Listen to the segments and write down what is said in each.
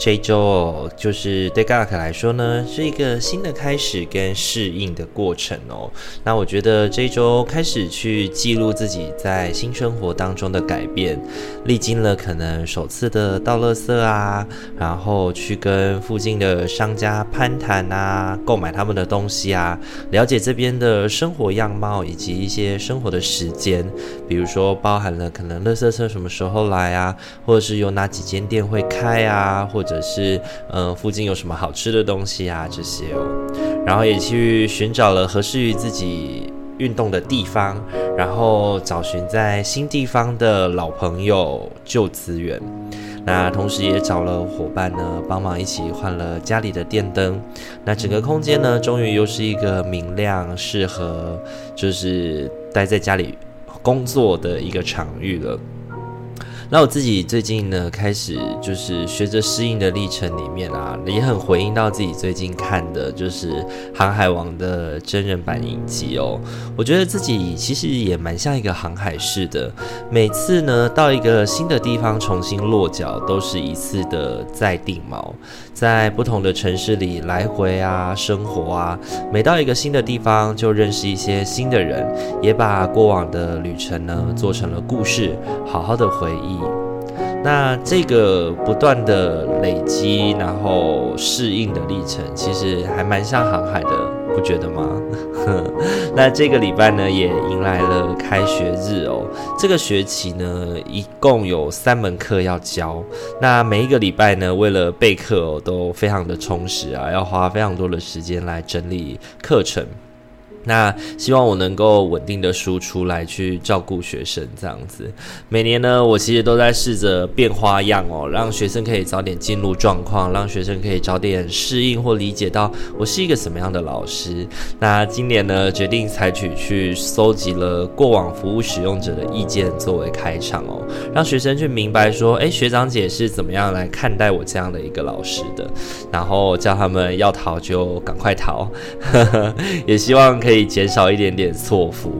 这一周哦就是对嘎克来说呢，是一个新的开始跟适应的过程哦。那我觉得这一周开始去记录自己在新生活当中的改变，历经了可能首次的倒垃圾啊，然后去跟附近的商家攀谈啊，购买他们的东西啊，了解这边的生活样貌以及一些生活的时间，比如说包含了可能垃圾车什么时候来啊，或者是有哪几间店会开。啊，或者或者是嗯，附近有什么好吃的东西啊，这些哦，然后也去寻找了合适于自己运动的地方，然后找寻在新地方的老朋友、旧资源，那同时也找了伙伴呢，帮忙一起换了家里的电灯，那整个空间呢，终于又是一个明亮、适合就是待在家里工作的一个场域了。那我自己最近呢，开始就是学着适应的历程里面啊，也很回应到自己最近看的就是《航海王》的真人版影集哦。我觉得自己其实也蛮像一个航海士的，每次呢到一个新的地方重新落脚，都是一次的再定锚，在不同的城市里来回啊，生活啊，每到一个新的地方就认识一些新的人，也把过往的旅程呢做成了故事，好好的回忆。那这个不断的累积，然后适应的历程，其实还蛮像航海的，不觉得吗？那这个礼拜呢，也迎来了开学日哦。这个学期呢，一共有三门课要教。那每一个礼拜呢，为了备课哦，都非常的充实啊，要花非常多的时间来整理课程。那希望我能够稳定的输出来去照顾学生，这样子。每年呢，我其实都在试着变花样哦，让学生可以早点进入状况，让学生可以早点适应或理解到我是一个什么样的老师。那今年呢，决定采取去搜集了过往服务使用者的意见作为开场哦，让学生去明白说，诶，学长姐是怎么样来看待我这样的一个老师的，然后叫他们要逃就赶快逃，呵呵，也希望可以。可以减少一点点错付，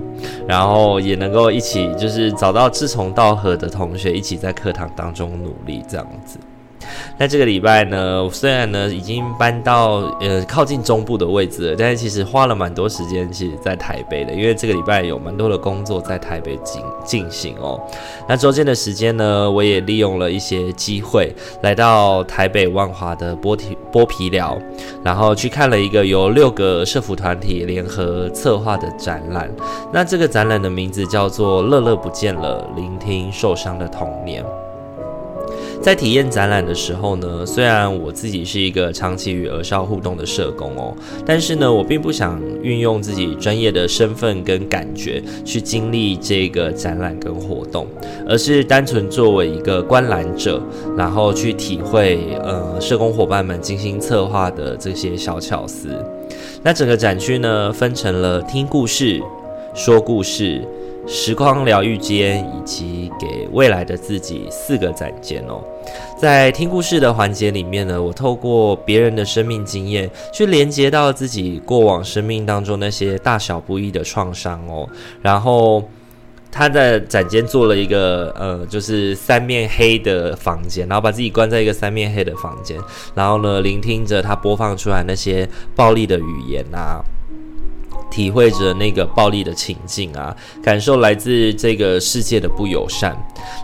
然后也能够一起就是找到志同道合的同学，一起在课堂当中努力这样子。那这个礼拜呢，虽然呢已经搬到呃靠近中部的位置了，但是其实花了蛮多时间，其实在台北的，因为这个礼拜有蛮多的工作在台北进进行哦。那中间的时间呢，我也利用了一些机会，来到台北万华的剥皮剥皮寮，然后去看了一个由六个社福团体联合策划的展览。那这个展览的名字叫做《乐乐不见了，聆听受伤的童年》。在体验展览的时候呢，虽然我自己是一个长期与儿少互动的社工哦，但是呢，我并不想运用自己专业的身份跟感觉去经历这个展览跟活动，而是单纯作为一个观览者，然后去体会呃社工伙伴们精心策划的这些小巧思。那整个展区呢，分成了听故事、说故事、时光疗愈间以及给未来的自己四个展间哦。在听故事的环节里面呢，我透过别人的生命经验，去连接到自己过往生命当中那些大小不一的创伤哦。然后他在展间做了一个呃，就是三面黑的房间，然后把自己关在一个三面黑的房间，然后呢，聆听着他播放出来那些暴力的语言啊。体会着那个暴力的情境啊，感受来自这个世界的不友善。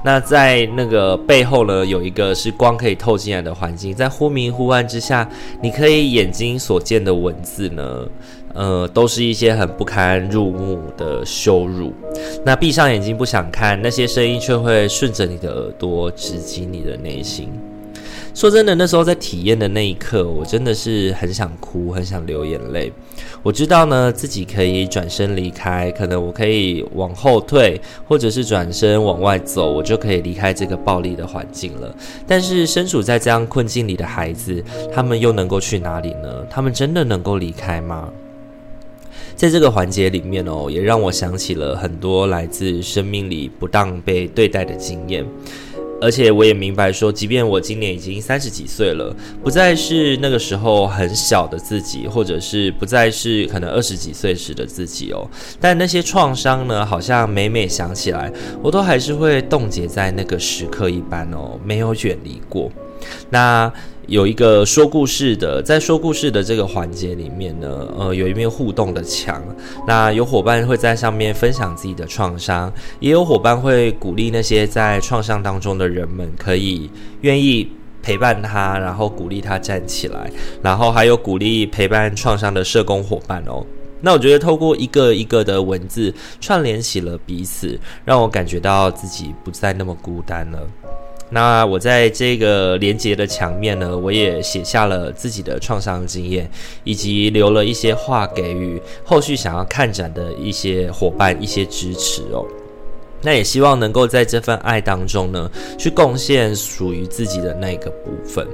那在那个背后呢，有一个是光可以透进来的环境，在忽明忽暗之下，你可以眼睛所见的文字呢，呃，都是一些很不堪入目的羞辱。那闭上眼睛不想看，那些声音却会顺着你的耳朵直击你的内心。说真的，那时候在体验的那一刻，我真的是很想哭，很想流眼泪。我知道呢，自己可以转身离开，可能我可以往后退，或者是转身往外走，我就可以离开这个暴力的环境了。但是身处在这样困境里的孩子，他们又能够去哪里呢？他们真的能够离开吗？在这个环节里面哦，也让我想起了很多来自生命里不当被对待的经验。而且我也明白说，即便我今年已经三十几岁了，不再是那个时候很小的自己，或者是不再是可能二十几岁时的自己哦。但那些创伤呢，好像每每想起来，我都还是会冻结在那个时刻一般哦，没有远离过。那。有一个说故事的，在说故事的这个环节里面呢，呃，有一面互动的墙，那有伙伴会在上面分享自己的创伤，也有伙伴会鼓励那些在创伤当中的人们，可以愿意陪伴他，然后鼓励他站起来，然后还有鼓励陪伴创伤的社工伙伴哦。那我觉得透过一个一个的文字串联起了彼此，让我感觉到自己不再那么孤单了。那我在这个连接的墙面呢，我也写下了自己的创伤经验，以及留了一些话给予后续想要看展的一些伙伴一些支持哦。那也希望能够在这份爱当中呢，去贡献属于自己的那个部分。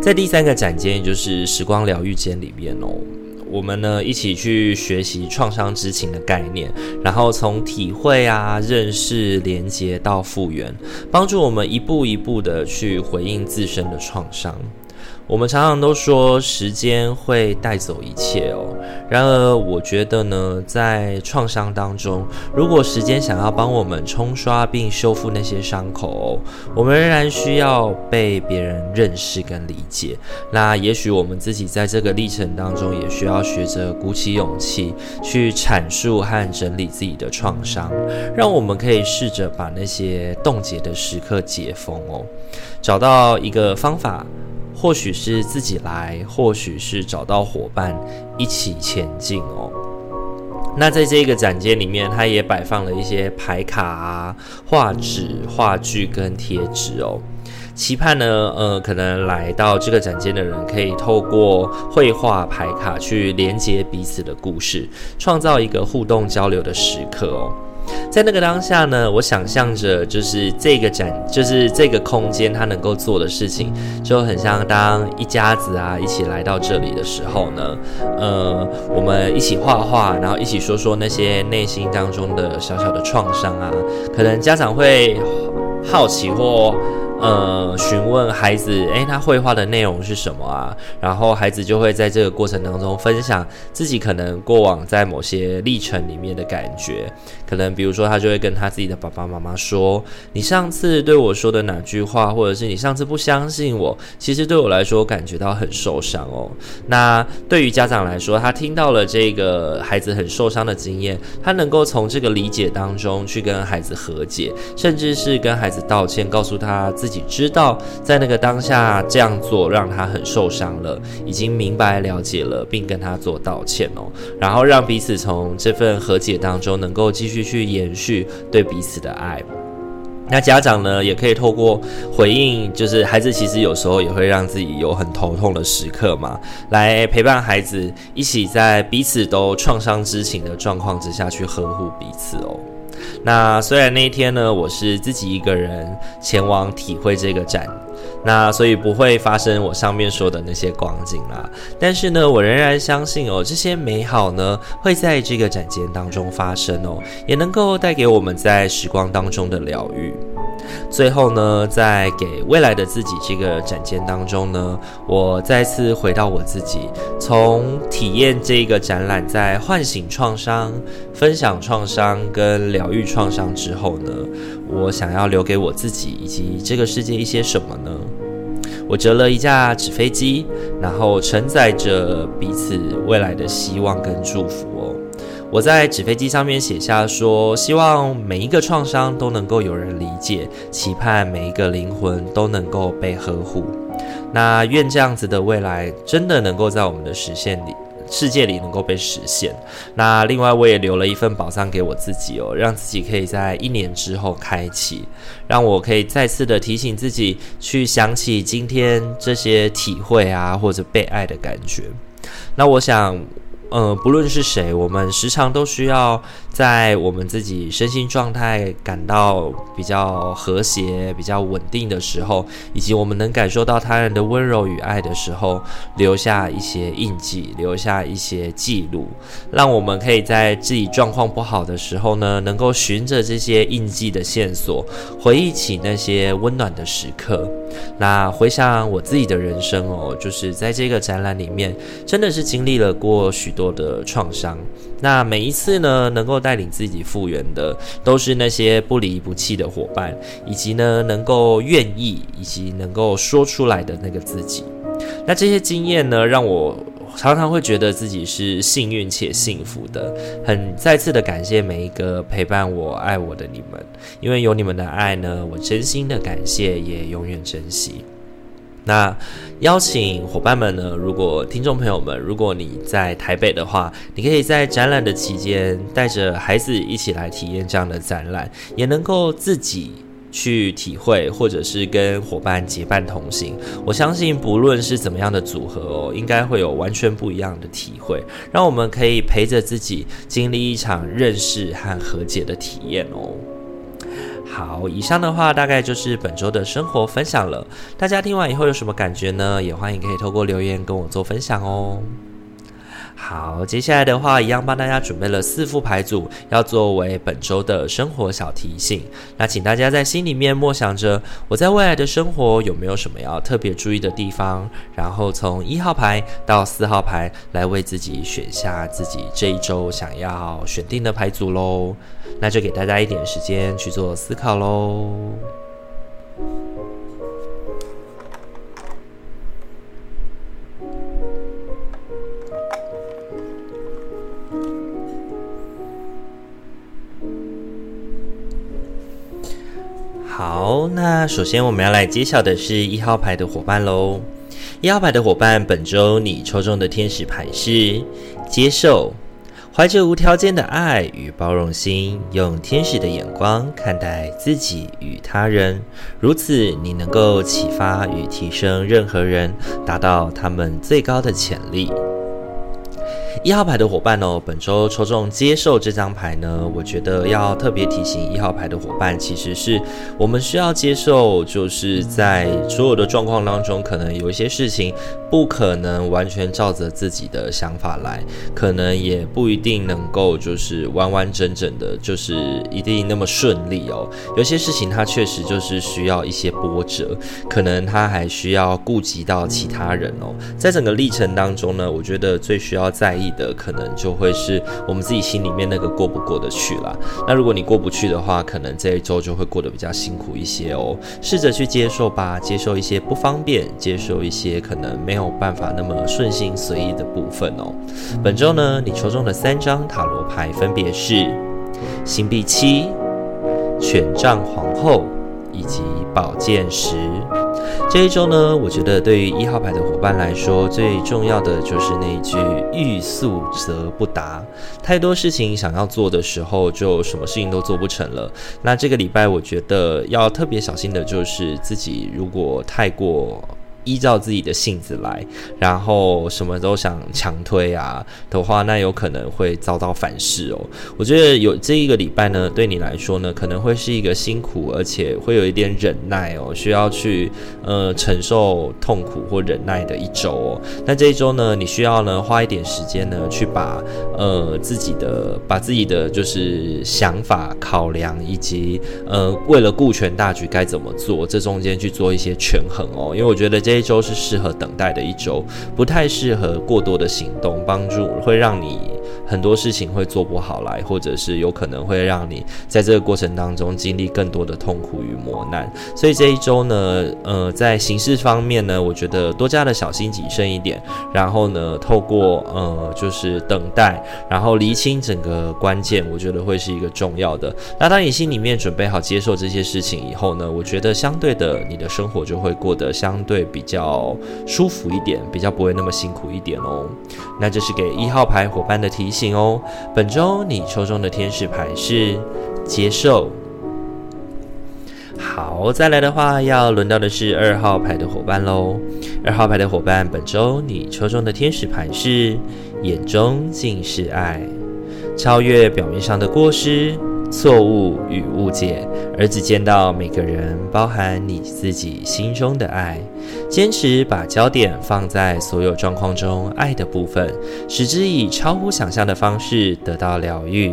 在第三个展间，也就是时光疗愈间里面哦。我们呢，一起去学习创伤知情的概念，然后从体会啊、认识、连接到复原，帮助我们一步一步的去回应自身的创伤。我们常常都说时间会带走一切哦，然而我觉得呢，在创伤当中，如果时间想要帮我们冲刷并修复那些伤口，我们仍然需要被别人认识跟理解。那也许我们自己在这个历程当中，也需要学着鼓起勇气去阐述和整理自己的创伤，让我们可以试着把那些冻结的时刻解封哦，找到一个方法。或许是自己来，或许是找到伙伴一起前进哦。那在这个展间里面，它也摆放了一些牌卡啊、画纸、画具跟贴纸哦。期盼呢，呃，可能来到这个展间的人，可以透过绘画牌卡去连接彼此的故事，创造一个互动交流的时刻哦。在那个当下呢，我想象着就是这个展，就是这个空间，它能够做的事情，就很像当一家子啊一起来到这里的时候呢，呃，我们一起画画，然后一起说说那些内心当中的小小的创伤啊，可能家长会好奇或。呃，询问孩子，诶，他绘画的内容是什么啊？然后孩子就会在这个过程当中分享自己可能过往在某些历程里面的感觉。可能比如说，他就会跟他自己的爸爸妈妈说：“你上次对我说的哪句话，或者是你上次不相信我，其实对我来说感觉到很受伤哦。”那对于家长来说，他听到了这个孩子很受伤的经验，他能够从这个理解当中去跟孩子和解，甚至是跟孩子道歉，告诉他自己。知道，在那个当下这样做让他很受伤了，已经明白了解了，并跟他做道歉哦，然后让彼此从这份和解当中能够继续续去延续对彼此的爱。那家长呢，也可以透过回应，就是孩子其实有时候也会让自己有很头痛的时刻嘛，来陪伴孩子一起在彼此都创伤知情的状况之下去呵护彼此哦。那虽然那一天呢，我是自己一个人前往体会这个展，那所以不会发生我上面说的那些光景啦。但是呢，我仍然相信哦，这些美好呢会在这个展间当中发生哦，也能够带给我们在时光当中的疗愈。最后呢，在给未来的自己这个展间当中呢，我再次回到我自己，从体验这个展览，在唤醒创伤、分享创伤跟疗愈创伤之后呢，我想要留给我自己以及这个世界一些什么呢？我折了一架纸飞机，然后承载着彼此未来的希望跟祝福哦。我在纸飞机上面写下说，希望每一个创伤都能够有人理解，期盼每一个灵魂都能够被呵护。那愿这样子的未来真的能够在我们的实现里，世界里能够被实现。那另外我也留了一份宝藏给我自己哦，让自己可以在一年之后开启，让我可以再次的提醒自己，去想起今天这些体会啊，或者被爱的感觉。那我想。呃，不论是谁，我们时常都需要在我们自己身心状态感到比较和谐、比较稳定的时候，以及我们能感受到他人的温柔与爱的时候，留下一些印记，留下一些记录，让我们可以在自己状况不好的时候呢，能够循着这些印记的线索，回忆起那些温暖的时刻。那回想我自己的人生哦，就是在这个展览里面，真的是经历了过许多的创伤。那每一次呢，能够带领自己复原的，都是那些不离不弃的伙伴，以及呢，能够愿意以及能够说出来的那个自己。那这些经验呢，让我。常常会觉得自己是幸运且幸福的，很再次的感谢每一个陪伴我、爱我的你们，因为有你们的爱呢，我真心的感谢，也永远珍惜。那邀请伙伴们呢，如果听众朋友们，如果你在台北的话，你可以在展览的期间带着孩子一起来体验这样的展览，也能够自己。去体会，或者是跟伙伴结伴同行，我相信不论是怎么样的组合哦，应该会有完全不一样的体会，让我们可以陪着自己经历一场认识和和解的体验哦。好，以上的话大概就是本周的生活分享了，大家听完以后有什么感觉呢？也欢迎可以透过留言跟我做分享哦。好，接下来的话，一样帮大家准备了四副牌组，要作为本周的生活小提醒。那请大家在心里面默想着，我在未来的生活有没有什么要特别注意的地方？然后从一号牌到四号牌来为自己选下自己这一周想要选定的牌组喽。那就给大家一点时间去做思考喽。好，那首先我们要来揭晓的是一号牌的伙伴喽。一号牌的伙伴，本周你抽中的天使牌是接受，怀着无条件的爱与包容心，用天使的眼光看待自己与他人，如此你能够启发与提升任何人，达到他们最高的潜力。一号牌的伙伴哦，本周抽中接受这张牌呢，我觉得要特别提醒一号牌的伙伴，其实是我们需要接受，就是在所有的状况当中，可能有一些事情不可能完全照着自己的想法来，可能也不一定能够就是完完整整的，就是一定那么顺利哦。有些事情它确实就是需要一些波折，可能它还需要顾及到其他人哦。在整个历程当中呢，我觉得最需要在意的可能就会是我们自己心里面那个过不过得去啦。那如果你过不去的话，可能这一周就会过得比较辛苦一些哦。试着去接受吧，接受一些不方便，接受一些可能没有办法那么顺心随意的部分哦。本周呢，你抽中的三张塔罗牌分别是星币七、权杖皇后以及宝剑十。这一周呢，我觉得对于一号牌的伙伴来说，最重要的就是那一句“欲速则不达”。太多事情想要做的时候，就什么事情都做不成了。那这个礼拜，我觉得要特别小心的就是自己，如果太过。依照自己的性子来，然后什么都想强推啊的话，那有可能会遭到反噬哦。我觉得有这一个礼拜呢，对你来说呢，可能会是一个辛苦，而且会有一点忍耐哦，需要去呃承受痛苦或忍耐的一周哦。那这一周呢，你需要呢花一点时间呢，去把呃自己的把自己的就是想法考量，以及呃为了顾全大局该怎么做，这中间去做一些权衡哦。因为我觉得这一周是适合等待的一周，不太适合过多的行动，帮助会让你。很多事情会做不好来，或者是有可能会让你在这个过程当中经历更多的痛苦与磨难。所以这一周呢，呃，在行事方面呢，我觉得多加的小心谨慎一点。然后呢，透过呃，就是等待，然后厘清整个关键，我觉得会是一个重要的。那当你心里面准备好接受这些事情以后呢，我觉得相对的，你的生活就会过得相对比较舒服一点，比较不会那么辛苦一点哦。那这是给一号牌伙伴的提醒。哦，本周你抽中的天使牌是接受。好，再来的话，要轮到的是二号牌的伙伴喽。二号牌的伙伴，本周你抽中的天使牌是眼中尽是爱，超越表面上的过失。错误与误解，而只见到每个人，包含你自己心中的爱。坚持把焦点放在所有状况中爱的部分，使之以超乎想象的方式得到疗愈。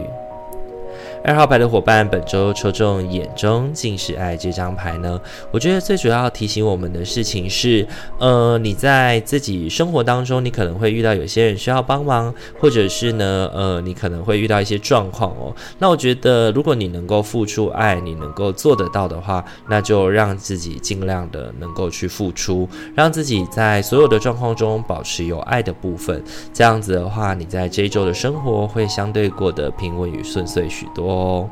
二号牌的伙伴，本周抽中眼中尽是爱这张牌呢？我觉得最主要提醒我们的事情是，呃，你在自己生活当中，你可能会遇到有些人需要帮忙，或者是呢，呃，你可能会遇到一些状况哦。那我觉得，如果你能够付出爱，你能够做得到的话，那就让自己尽量的能够去付出，让自己在所有的状况中保持有爱的部分。这样子的话，你在这一周的生活会相对过得平稳与顺遂许多。哦，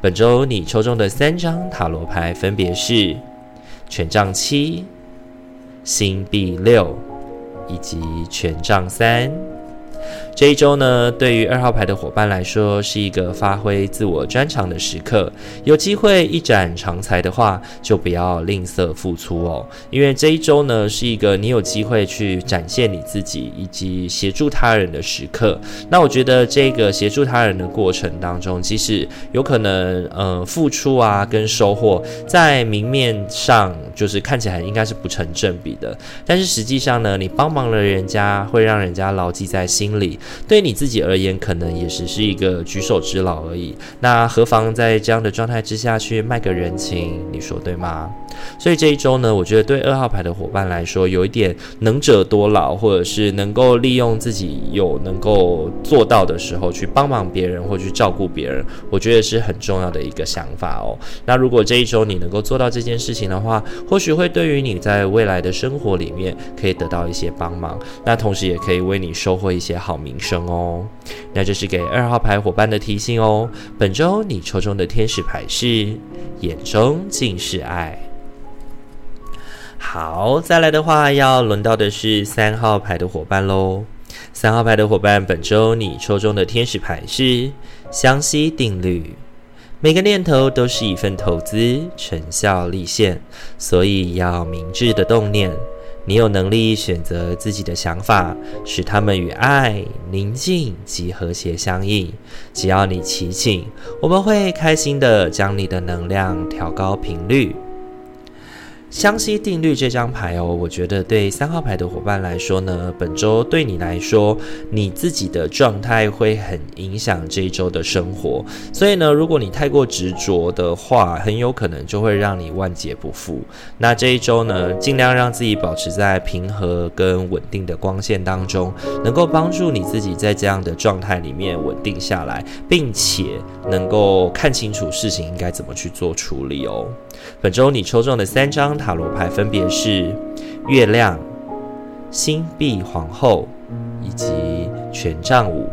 本周你抽中的三张塔罗牌分别是权杖七、星币六以及权杖三。这一周呢，对于二号牌的伙伴来说，是一个发挥自我专长的时刻。有机会一展长才的话，就不要吝啬付出哦。因为这一周呢，是一个你有机会去展现你自己以及协助他人的时刻。那我觉得这个协助他人的过程当中，其实有可能呃付出啊跟收获，在明面上就是看起来应该是不成正比的。但是实际上呢，你帮忙了人家，会让人家牢记在心。对你自己而言，可能也只是一个举手之劳而已。那何妨在这样的状态之下去卖个人情？你说对吗？所以这一周呢，我觉得对二号牌的伙伴来说，有一点能者多劳，或者是能够利用自己有能够做到的时候去帮忙别人或去照顾别人，我觉得是很重要的一个想法哦。那如果这一周你能够做到这件事情的话，或许会对于你在未来的生活里面可以得到一些帮忙，那同时也可以为你收获一些好好名声哦。那这是给二号牌伙伴的提醒哦。本周你抽中的天使牌是眼中尽是爱。好，再来的话，要轮到的是三号牌的伙伴喽。三号牌的伙伴，本周你抽中的天使牌是湘西定律。每个念头都是一份投资，成效立现，所以要明智的动念。你有能力选择自己的想法，使他们与爱、宁静及和谐相应。只要你祈请，我们会开心的将你的能量调高频率。相西定律这张牌哦，我觉得对三号牌的伙伴来说呢，本周对你来说，你自己的状态会很影响这一周的生活。所以呢，如果你太过执着的话，很有可能就会让你万劫不复。那这一周呢，尽量让自己保持在平和跟稳定的光线当中，能够帮助你自己在这样的状态里面稳定下来，并且能够看清楚事情应该怎么去做处理哦。本周你抽中的三张塔罗牌分别是月亮、星币皇后以及权杖五。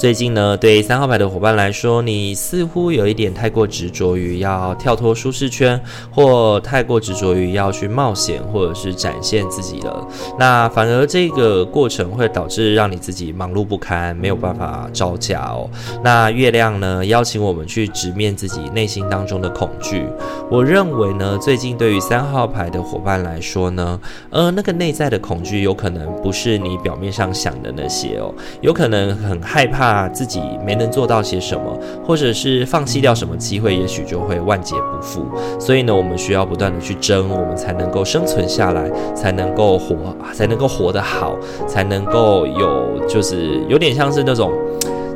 最近呢，对三号牌的伙伴来说，你似乎有一点太过执着于要跳脱舒适圈，或太过执着于要去冒险，或者是展现自己了。那反而这个过程会导致让你自己忙碌不堪，没有办法招架哦。那月亮呢，邀请我们去直面自己内心当中的恐惧。我认为呢，最近对于三号牌的伙伴来说呢，呃，那个内在的恐惧有可能不是你表面上想的那些哦，有可能很害怕。那自己没能做到些什么，或者是放弃掉什么机会，也许就会万劫不复。所以呢，我们需要不断的去争，我们才能够生存下来，才能够活，才能够活得好，才能够有，就是有点像是那种。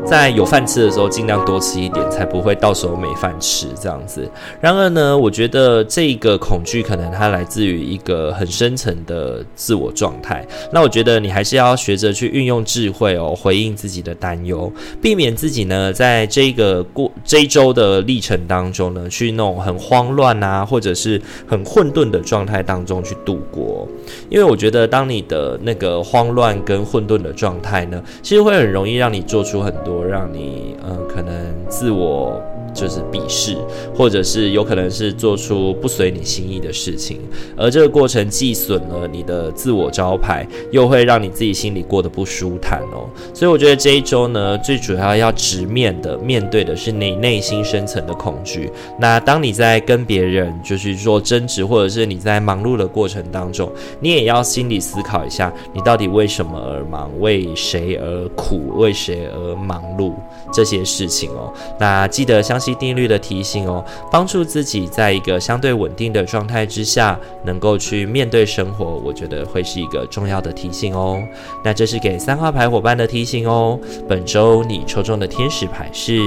在有饭吃的时候，尽量多吃一点，才不会到时候没饭吃这样子。然而呢，我觉得这个恐惧可能它来自于一个很深层的自我状态。那我觉得你还是要学着去运用智慧哦，回应自己的担忧，避免自己呢在这个过这一周的历程当中呢，去那种很慌乱啊，或者是很混沌的状态当中去度过。因为我觉得，当你的那个慌乱跟混沌的状态呢，其实会很容易让你做出很多。我让你，嗯，可能自我。就是鄙视，或者是有可能是做出不随你心意的事情，而这个过程既损了你的自我招牌，又会让你自己心里过得不舒坦哦。所以我觉得这一周呢，最主要要直面的、面对的是你内心深层的恐惧。那当你在跟别人就是说争执，或者是你在忙碌的过程当中，你也要心里思考一下，你到底为什么而忙，为谁而苦，为谁而忙碌这些事情哦。那记得相信。西定律的提醒哦，帮助自己在一个相对稳定的状态之下，能够去面对生活，我觉得会是一个重要的提醒哦。那这是给三号牌伙伴的提醒哦。本周你抽中的天使牌是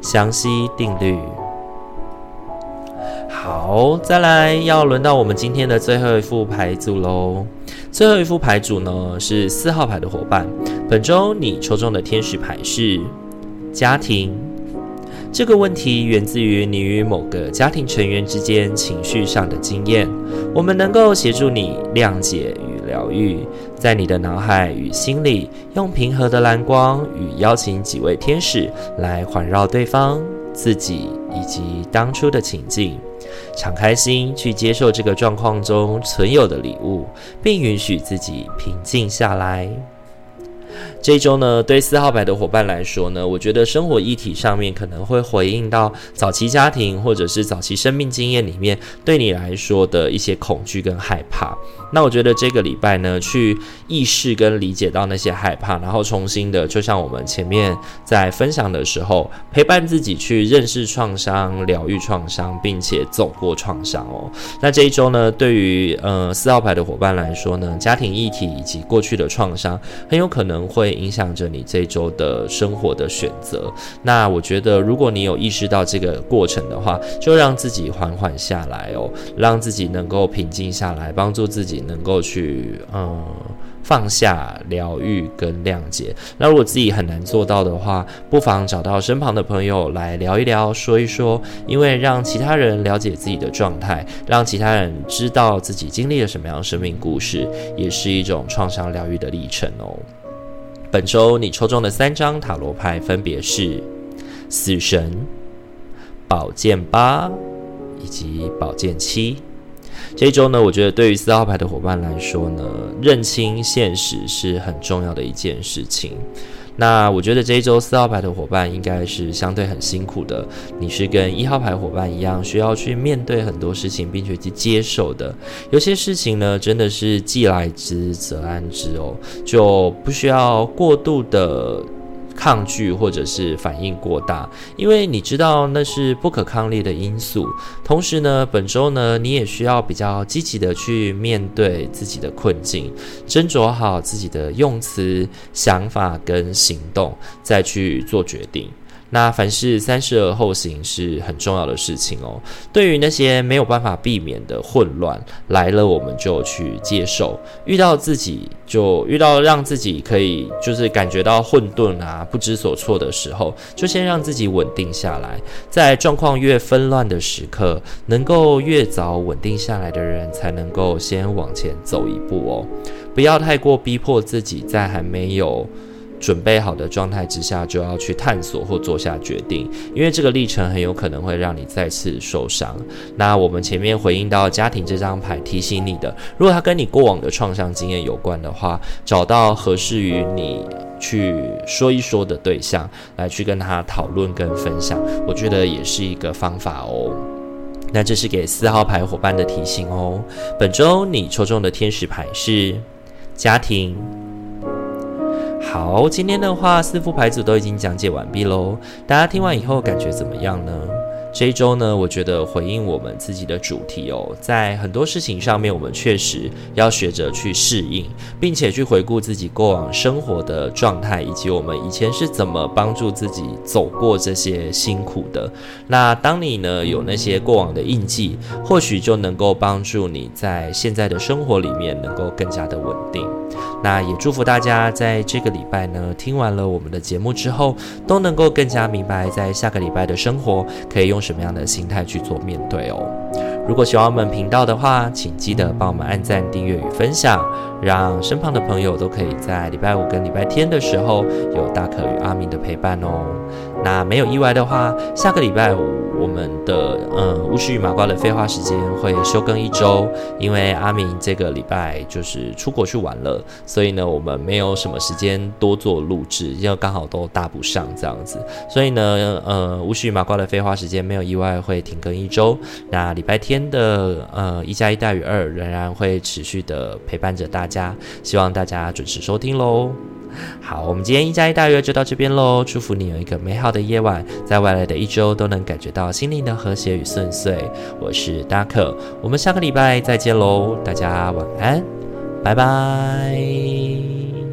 详细定律。好，再来要轮到我们今天的最后一副牌组喽。最后一副牌组呢是四号牌的伙伴，本周你抽中的天使牌是家庭。这个问题源自于你与某个家庭成员之间情绪上的经验。我们能够协助你谅解与疗愈，在你的脑海与心里，用平和的蓝光与邀请几位天使来环绕对方、自己以及当初的情境，敞开心去接受这个状况中存有的礼物，并允许自己平静下来。这一周呢，对四号牌的伙伴来说呢，我觉得生活议题上面可能会回应到早期家庭或者是早期生命经验里面对你来说的一些恐惧跟害怕。那我觉得这个礼拜呢，去意识跟理解到那些害怕，然后重新的，就像我们前面在分享的时候，陪伴自己去认识创伤、疗愈创伤，并且走过创伤哦。那这一周呢，对于呃四号牌的伙伴来说呢，家庭议题以及过去的创伤，很有可能会影响着你这一周的生活的选择。那我觉得，如果你有意识到这个过程的话，就让自己缓缓下来哦，让自己能够平静下来，帮助自己。能够去嗯放下、疗愈跟谅解。那如果自己很难做到的话，不妨找到身旁的朋友来聊一聊、说一说。因为让其他人了解自己的状态，让其他人知道自己经历了什么样的生命故事，也是一种创伤疗愈的历程哦。本周你抽中的三张塔罗牌分别是死神、宝剑八以及宝剑七。这一周呢，我觉得对于四号牌的伙伴来说呢，认清现实是很重要的一件事情。那我觉得这一周四号牌的伙伴应该是相对很辛苦的，你是跟一号牌伙伴一样，需要去面对很多事情，并且去接受的。有些事情呢，真的是既来之则安之哦，就不需要过度的。抗拒或者是反应过大，因为你知道那是不可抗力的因素。同时呢，本周呢，你也需要比较积极的去面对自己的困境，斟酌好自己的用词、想法跟行动，再去做决定。那凡事三思而后行是很重要的事情哦。对于那些没有办法避免的混乱来了，我们就去接受；遇到自己就遇到让自己可以就是感觉到混沌啊、不知所措的时候，就先让自己稳定下来。在状况越纷乱的时刻，能够越早稳定下来的人，才能够先往前走一步哦。不要太过逼迫自己，在还没有。准备好的状态之下，就要去探索或做下决定，因为这个历程很有可能会让你再次受伤。那我们前面回应到家庭这张牌提醒你的，如果它跟你过往的创伤经验有关的话，找到合适于你去说一说的对象，来去跟他讨论跟分享，我觉得也是一个方法哦。那这是给四号牌伙伴的提醒哦。本周你抽中的天使牌是家庭。好，今天的话四副牌组都已经讲解完毕喽。大家听完以后感觉怎么样呢？这一周呢，我觉得回应我们自己的主题哦，在很多事情上面，我们确实要学着去适应，并且去回顾自己过往生活的状态，以及我们以前是怎么帮助自己走过这些辛苦的。那当你呢有那些过往的印记，或许就能够帮助你在现在的生活里面能够更加的稳定。那也祝福大家在这个礼拜呢，听完了我们的节目之后，都能够更加明白，在下个礼拜的生活可以用什么样的心态去做面对哦。如果喜欢我们频道的话，请记得帮我们按赞、订阅与分享，让身旁的朋友都可以在礼拜五跟礼拜天的时候有大可与阿明的陪伴哦。那没有意外的话，下个礼拜五我们的嗯巫师与麻瓜的废话时间会休更一周，因为阿明这个礼拜就是出国去玩了，所以呢我们没有什么时间多做录制，因为刚好都搭不上这样子，所以呢呃巫师与麻瓜的废话时间没有意外会停更一周。那礼拜天的呃一加一大于二仍然会持续的陪伴着大家，希望大家准时收听喽。好，我们今天一加一大约就到这边喽。祝福你有一个美好的夜晚，在未来的一周都能感觉到心灵的和谐与顺遂。我是大可，我们下个礼拜再见喽，大家晚安，拜拜。